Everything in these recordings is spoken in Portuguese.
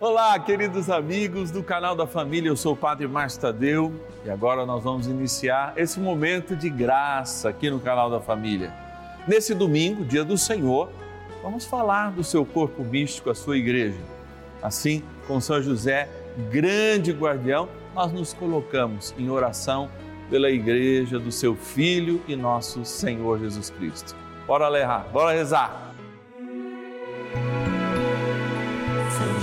Olá, queridos amigos do canal da família, eu sou o Padre Márcio Tadeu e agora nós vamos iniciar esse momento de graça aqui no canal da família. Nesse domingo, dia do Senhor, vamos falar do seu corpo místico, a sua igreja. Assim, com São José, grande guardião, nós nos colocamos em oração pela igreja do seu Filho e nosso Senhor Jesus Cristo. Bora ler, bora rezar.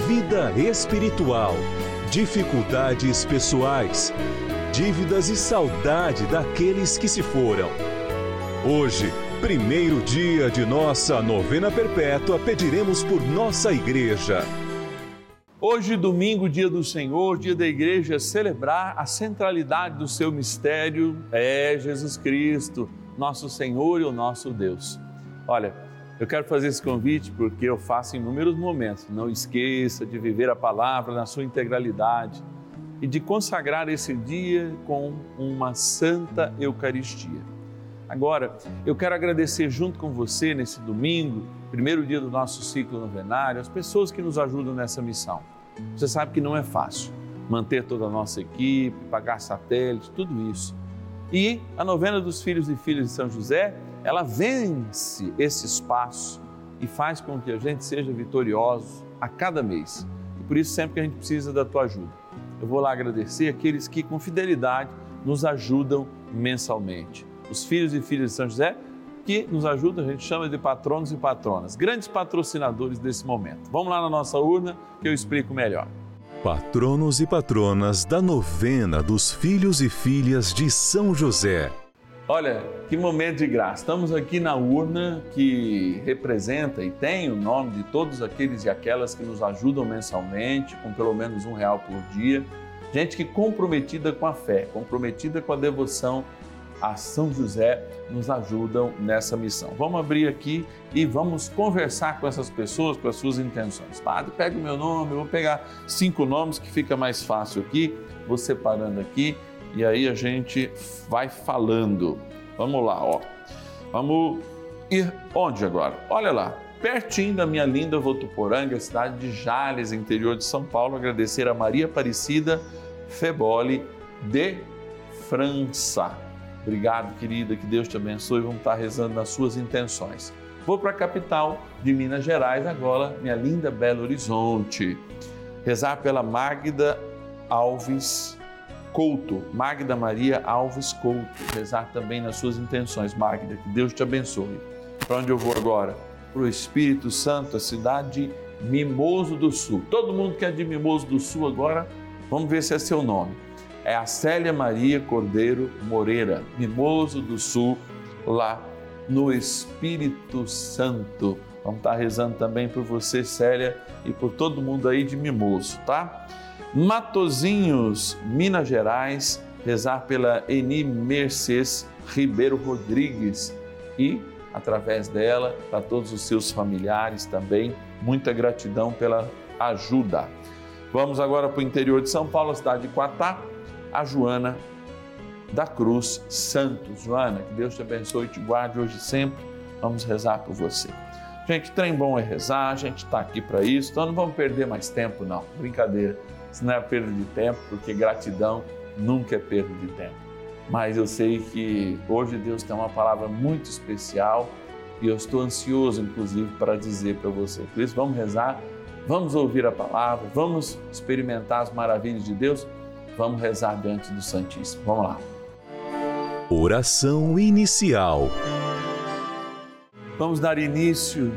vida espiritual, dificuldades pessoais, dívidas e saudade daqueles que se foram. Hoje, primeiro dia de nossa novena perpétua, pediremos por nossa igreja. Hoje, domingo, dia do Senhor, dia da igreja, celebrar a centralidade do seu mistério é Jesus Cristo, nosso Senhor e o nosso Deus. Olha, eu quero fazer esse convite porque eu faço em inúmeros momentos. Não esqueça de viver a palavra na sua integralidade e de consagrar esse dia com uma santa Eucaristia. Agora, eu quero agradecer junto com você nesse domingo, primeiro dia do nosso ciclo novenário, as pessoas que nos ajudam nessa missão. Você sabe que não é fácil manter toda a nossa equipe, pagar satélite, tudo isso. E a novena dos filhos e filhas de São José, ela vence esse espaço e faz com que a gente seja vitorioso a cada mês. E por isso sempre que a gente precisa da tua ajuda. Eu vou lá agradecer aqueles que com fidelidade nos ajudam mensalmente os filhos e filhas de São José, que nos ajudam, a gente chama de patronos e patronas, grandes patrocinadores desse momento. Vamos lá na nossa urna que eu explico melhor. Patronos e patronas da novena dos filhos e filhas de São José. Olha, que momento de graça. Estamos aqui na urna que representa e tem o nome de todos aqueles e aquelas que nos ajudam mensalmente, com pelo menos um real por dia. Gente que comprometida com a fé, comprometida com a devoção a São José nos ajudam nessa missão. Vamos abrir aqui e vamos conversar com essas pessoas, com as suas intenções. Padre, pega o meu nome, eu vou pegar cinco nomes que fica mais fácil aqui, vou separando aqui e aí a gente vai falando. Vamos lá, ó. Vamos ir onde agora? Olha lá, pertinho da minha linda Votuporanga, cidade de Jales, interior de São Paulo, agradecer a Maria Aparecida Feboli de França. Obrigado, querida, que Deus te abençoe. Vamos estar rezando nas suas intenções. Vou para a capital de Minas Gerais agora, minha linda Belo Horizonte. Rezar pela Magda Alves Couto, Magda Maria Alves Couto. Rezar também nas suas intenções, Magda, que Deus te abençoe. Para onde eu vou agora? Para o Espírito Santo, a cidade de Mimoso do Sul. Todo mundo que é de Mimoso do Sul agora, vamos ver se é seu nome é a Célia Maria Cordeiro Moreira, Mimoso do Sul, lá no Espírito Santo. Vamos estar rezando também por você, Célia, e por todo mundo aí de Mimoso, tá? Matozinhos, Minas Gerais, rezar pela Eni Mercedes Ribeiro Rodrigues e, através dela, para todos os seus familiares também, muita gratidão pela ajuda. Vamos agora para o interior de São Paulo, cidade de Quatá a Joana da Cruz Santos. Joana, que Deus te abençoe e te guarde hoje e sempre. Vamos rezar por você. Gente, trem bom é rezar, a gente está aqui para isso, então não vamos perder mais tempo, não. Brincadeira. Isso não é perda de tempo, porque gratidão nunca é perda de tempo. Mas eu sei que hoje Deus tem uma palavra muito especial e eu estou ansioso, inclusive, para dizer para você. Por isso, vamos rezar, vamos ouvir a palavra, vamos experimentar as maravilhas de Deus, vamos rezar diante do Santíssimo. Vamos lá. Oração inicial. Vamos dar início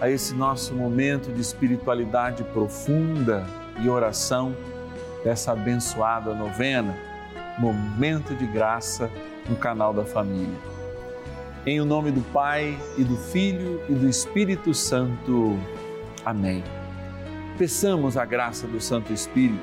a esse nosso momento de espiritualidade profunda e oração dessa abençoada novena, Momento de Graça no canal da Família. Em o nome do Pai e do Filho e do Espírito Santo. Amém. Peçamos a graça do Santo Espírito.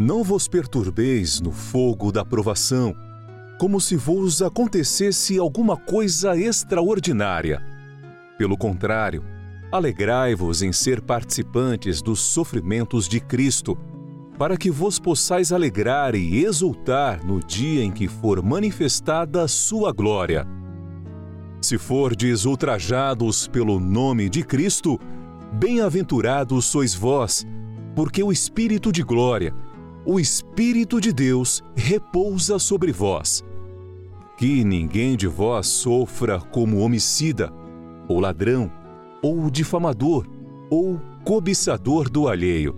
não vos perturbeis no fogo da provação como se vos acontecesse alguma coisa extraordinária. Pelo contrário, alegrai-vos em ser participantes dos sofrimentos de Cristo, para que vos possais alegrar e exultar no dia em que for manifestada a sua glória. Se fordes ultrajados pelo nome de Cristo, bem-aventurados sois vós, porque o Espírito de glória, o Espírito de Deus, repousa sobre vós que ninguém de vós sofra como homicida, ou ladrão, ou difamador, ou cobiçador do alheio.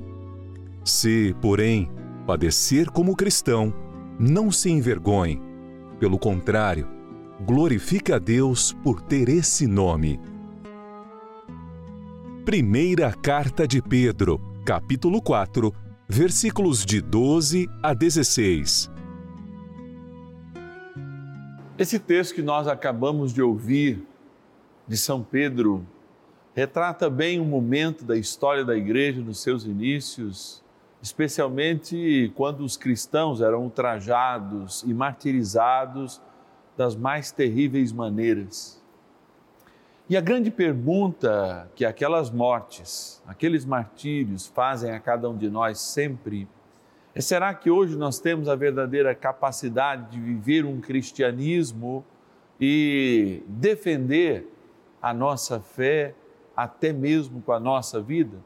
Se, porém, padecer como cristão, não se envergonhe. Pelo contrário, glorifique a Deus por ter esse nome. Primeira Carta de Pedro, capítulo 4, versículos de 12 a 16. Esse texto que nós acabamos de ouvir de São Pedro retrata bem um momento da história da igreja nos seus inícios, especialmente quando os cristãos eram ultrajados e martirizados das mais terríveis maneiras. E a grande pergunta que aquelas mortes, aqueles martírios fazem a cada um de nós sempre é, será que hoje nós temos a verdadeira capacidade de viver um cristianismo e defender a nossa fé até mesmo com a nossa vida?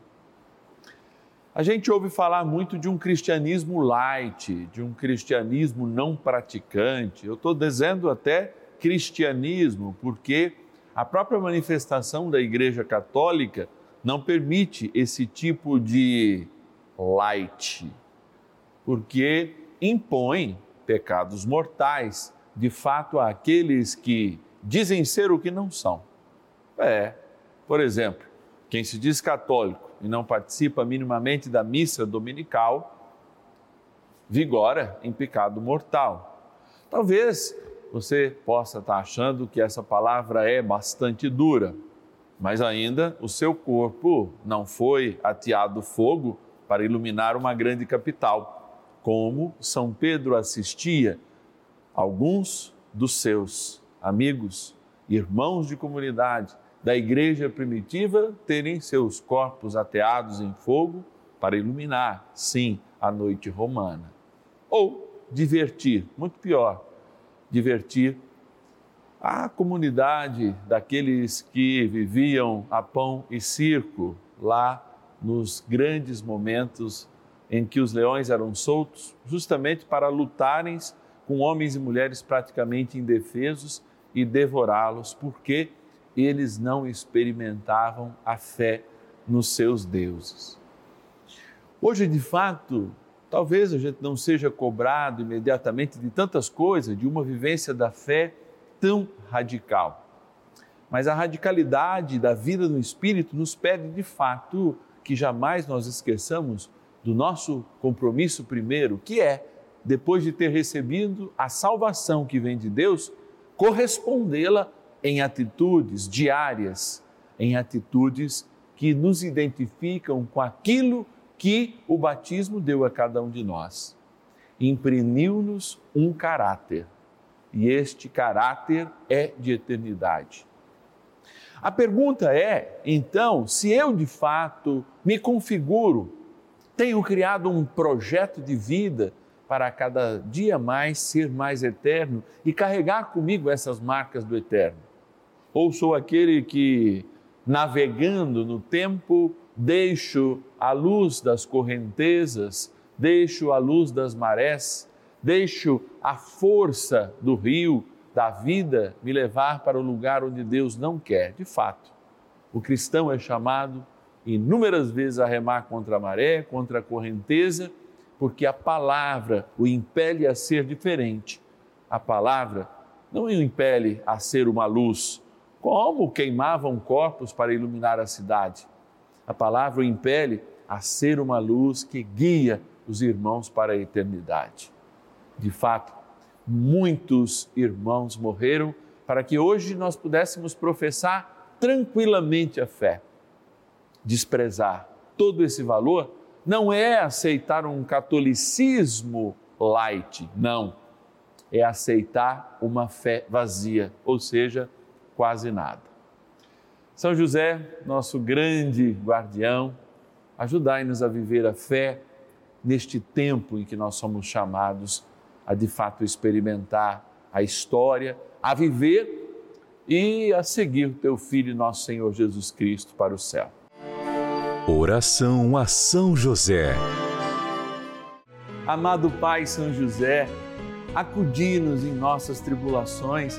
A gente ouve falar muito de um cristianismo light, de um cristianismo não praticante. Eu estou dizendo até cristianismo, porque a própria manifestação da Igreja Católica não permite esse tipo de light porque impõe pecados mortais, de fato, àqueles que dizem ser o que não são. É, por exemplo, quem se diz católico e não participa minimamente da missa dominical, vigora em pecado mortal. Talvez você possa estar achando que essa palavra é bastante dura, mas ainda o seu corpo não foi ateado fogo para iluminar uma grande capital, como São Pedro assistia alguns dos seus amigos, irmãos de comunidade da igreja primitiva terem seus corpos ateados em fogo para iluminar, sim, a noite romana. Ou divertir, muito pior, divertir a comunidade daqueles que viviam a pão e circo lá nos grandes momentos em que os leões eram soltos, justamente para lutarem com homens e mulheres praticamente indefesos e devorá-los, porque eles não experimentavam a fé nos seus deuses. Hoje, de fato, talvez a gente não seja cobrado imediatamente de tantas coisas, de uma vivência da fé tão radical. Mas a radicalidade da vida no Espírito nos pede, de fato, que jamais nós esqueçamos do nosso compromisso primeiro, que é, depois de ter recebido a salvação que vem de Deus, correspondê-la em atitudes diárias, em atitudes que nos identificam com aquilo que o batismo deu a cada um de nós. Imprimiu-nos um caráter, e este caráter é de eternidade. A pergunta é, então, se eu de fato me configuro, tenho criado um projeto de vida para cada dia mais ser mais eterno e carregar comigo essas marcas do eterno? Ou sou aquele que, navegando no tempo, deixo a luz das correntezas, deixo a luz das marés, deixo a força do rio, da vida, me levar para o lugar onde Deus não quer? De fato, o cristão é chamado inúmeras vezes a remar contra a maré, contra a correnteza, porque a palavra o impele a ser diferente. A palavra não o impele a ser uma luz, como queimavam corpos para iluminar a cidade. A palavra o impele a ser uma luz que guia os irmãos para a eternidade. De fato, muitos irmãos morreram para que hoje nós pudéssemos professar tranquilamente a fé. Desprezar todo esse valor não é aceitar um catolicismo light, não. É aceitar uma fé vazia, ou seja, quase nada. São José, nosso grande guardião, ajudai-nos a viver a fé neste tempo em que nós somos chamados a de fato experimentar a história, a viver e a seguir o teu Filho, nosso Senhor Jesus Cristo, para o céu. Oração a São José. Amado Pai São José, acudi-nos em nossas tribulações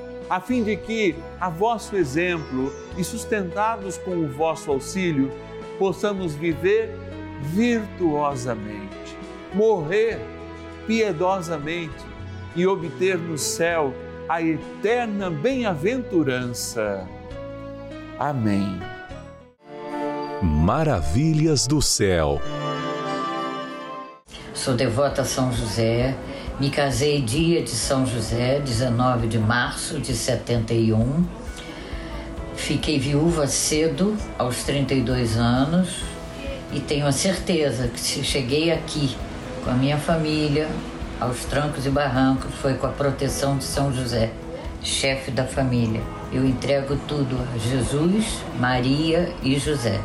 a fim de que, a vosso exemplo e sustentados com o vosso auxílio, possamos viver virtuosamente, morrer piedosamente e obter no céu a eterna bem-aventurança. Amém. Maravilhas do céu. Sou devota a São José. Me casei dia de São José, 19 de março de 71. Fiquei viúva cedo, aos 32 anos, e tenho a certeza que se cheguei aqui com a minha família, aos trancos e barrancos, foi com a proteção de São José, chefe da família. Eu entrego tudo a Jesus, Maria e José,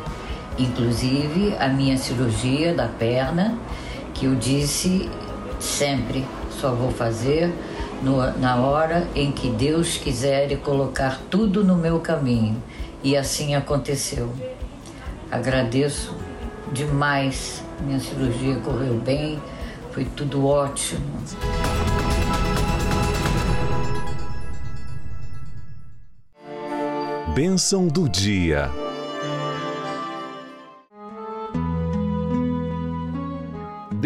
inclusive a minha cirurgia da perna, que eu disse sempre só vou fazer no, na hora em que Deus quiser colocar tudo no meu caminho. E assim aconteceu. Agradeço demais. Minha cirurgia correu bem, foi tudo ótimo. Bênção do dia.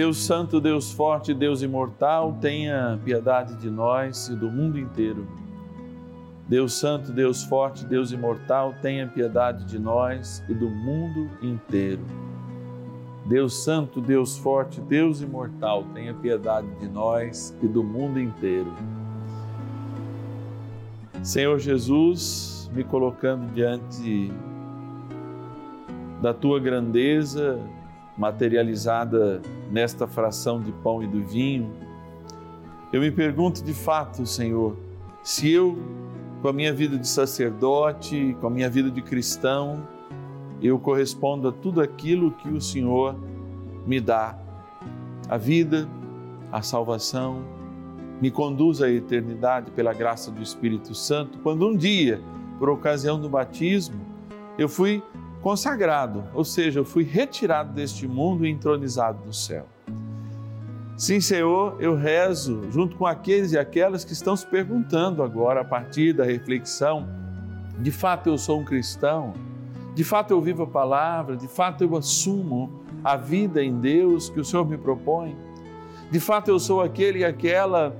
Deus Santo, Deus Forte, Deus Imortal, tenha piedade de nós e do mundo inteiro. Deus Santo, Deus Forte, Deus Imortal, tenha piedade de nós e do mundo inteiro. Deus Santo, Deus Forte, Deus Imortal, tenha piedade de nós e do mundo inteiro. Senhor Jesus, me colocando diante da tua grandeza materializada nesta fração de pão e do vinho, eu me pergunto de fato, Senhor, se eu, com a minha vida de sacerdote, com a minha vida de cristão, eu correspondo a tudo aquilo que o Senhor me dá, a vida, a salvação, me conduz à eternidade pela graça do Espírito Santo, quando um dia, por ocasião do batismo, eu fui consagrado, ou seja, eu fui retirado deste mundo e entronizado no céu. Sim, Senhor, eu rezo junto com aqueles e aquelas que estão se perguntando agora, a partir da reflexão: de fato eu sou um cristão? De fato eu vivo a palavra? De fato eu assumo a vida em Deus que o Senhor me propõe? De fato eu sou aquele e aquela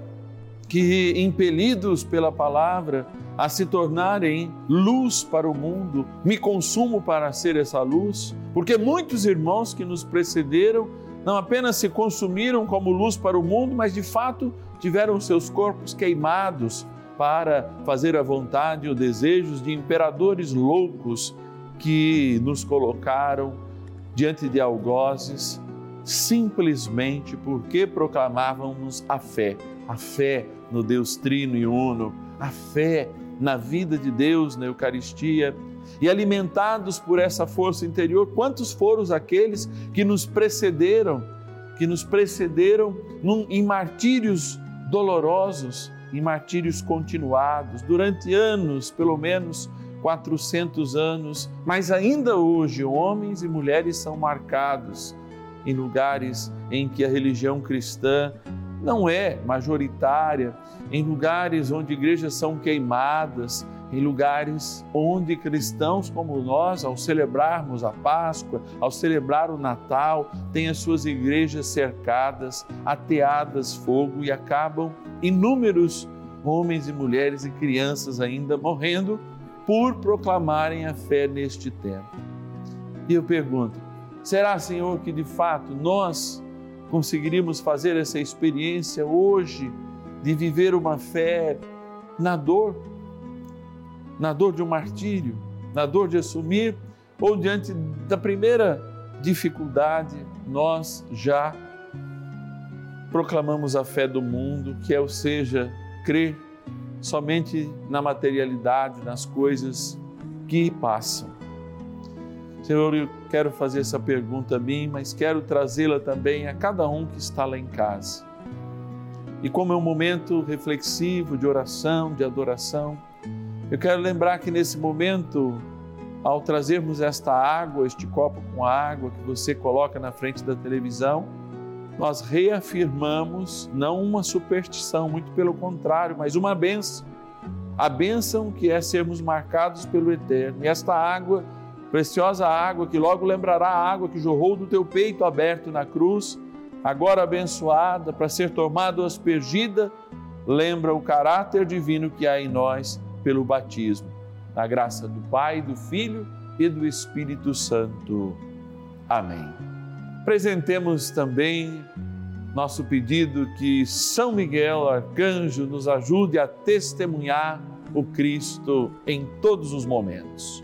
que, impelidos pela palavra, a se tornarem luz para o mundo, me consumo para ser essa luz, porque muitos irmãos que nos precederam não apenas se consumiram como luz para o mundo, mas de fato tiveram seus corpos queimados para fazer a vontade e os desejos de imperadores loucos que nos colocaram diante de algozes simplesmente porque proclamávamos a fé, a fé no Deus Trino e Uno, a fé na vida de Deus, na Eucaristia. E alimentados por essa força interior, quantos foram aqueles que nos precederam, que nos precederam num, em martírios dolorosos, em martírios continuados, durante anos, pelo menos 400 anos, mas ainda hoje homens e mulheres são marcados em lugares em que a religião cristã não é majoritária, em lugares onde igrejas são queimadas, em lugares onde cristãos como nós, ao celebrarmos a Páscoa, ao celebrar o Natal, têm as suas igrejas cercadas, ateadas fogo e acabam inúmeros homens e mulheres e crianças ainda morrendo por proclamarem a fé neste tempo. E eu pergunto: será, Senhor, que de fato nós conseguiríamos fazer essa experiência hoje de viver uma fé na dor, na dor de um martírio, na dor de assumir, ou diante da primeira dificuldade, nós já proclamamos a fé do mundo, que é, ou seja, crer somente na materialidade, nas coisas que passam. Senhor, eu quero fazer essa pergunta a mim, mas quero trazê-la também a cada um que está lá em casa. E como é um momento reflexivo de oração, de adoração, eu quero lembrar que nesse momento, ao trazermos esta água, este copo com água que você coloca na frente da televisão, nós reafirmamos não uma superstição, muito pelo contrário, mas uma benção. A benção que é sermos marcados pelo Eterno. E esta água Preciosa água que logo lembrará a água que jorrou do teu peito aberto na cruz, agora abençoada para ser tomada aspergida, lembra o caráter divino que há em nós pelo batismo. Na graça do Pai, do Filho e do Espírito Santo. Amém. Presentemos também nosso pedido que São Miguel Arcanjo nos ajude a testemunhar o Cristo em todos os momentos.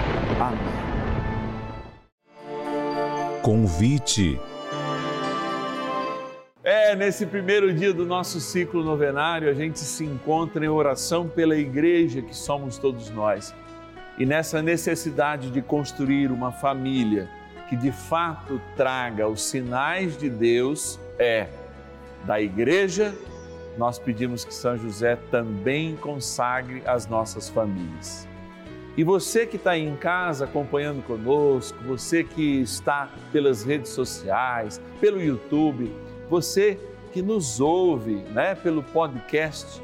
Amém. Convite. É, nesse primeiro dia do nosso ciclo novenário, a gente se encontra em oração pela igreja que somos todos nós. E nessa necessidade de construir uma família que de fato traga os sinais de Deus, é da igreja, nós pedimos que São José também consagre as nossas famílias. E você que está aí em casa acompanhando conosco, você que está pelas redes sociais, pelo YouTube, você que nos ouve né, pelo podcast,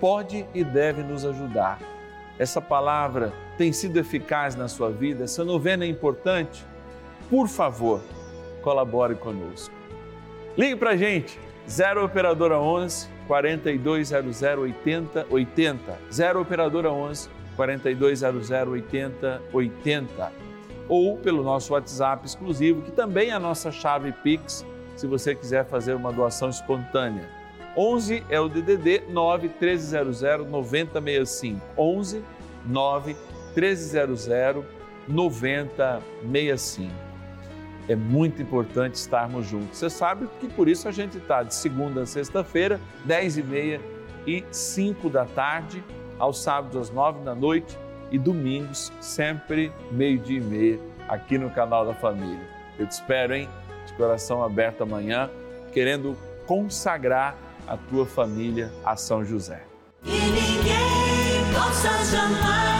pode e deve nos ajudar. Essa palavra tem sido eficaz na sua vida, essa novena é importante. Por favor, colabore conosco. Ligue para a gente, 0 Operadora 11 4200 80 80. 0 Operadora 11 4200 80 80. Ou pelo nosso WhatsApp exclusivo, que também é a nossa chave Pix se você quiser fazer uma doação espontânea. 11 é o DDD 9 1300 9065. 11 9 1300 9065. É muito importante estarmos juntos. Você sabe que por isso a gente está de segunda a sexta-feira, 10 e meia e 5 da tarde, aos sábados às 9 da noite e domingos, sempre meio-dia e meia, aqui no canal da Família. Eu te espero, hein? coração aberto amanhã, querendo consagrar a tua família a São José. E ninguém possa jamais